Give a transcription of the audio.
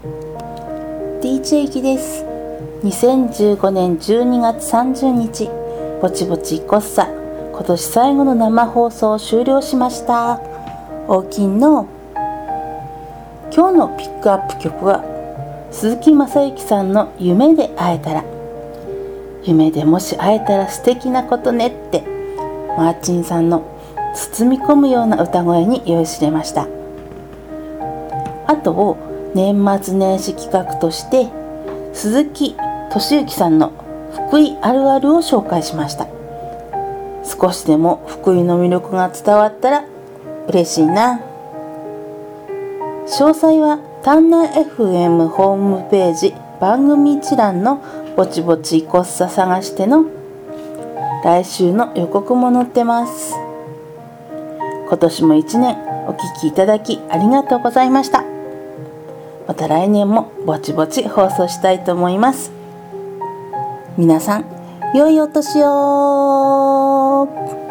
DJ ギです。2015年12月30日ぼちぼちこっさ。今年最後の生放送を終了しました。大きの。今日のピックアップ曲は鈴木雅之さんの「夢で会えたら」夢でもし会えたら素敵なことねってマーチンさんの包み込むような歌声に酔いしれました。あと年末年始企画として鈴木敏之さんの福井あるあるを紹介しました。少しでも福井の魅力が伝わったら嬉しいな。詳細は丹南 FM ホームページ番組一覧のぼちぼちいこっさ探しての来週の予告も載ってます。今年も一年お聴きいただきありがとうございました。また来年もぼちぼち放送したいと思います。皆さん良いお年を。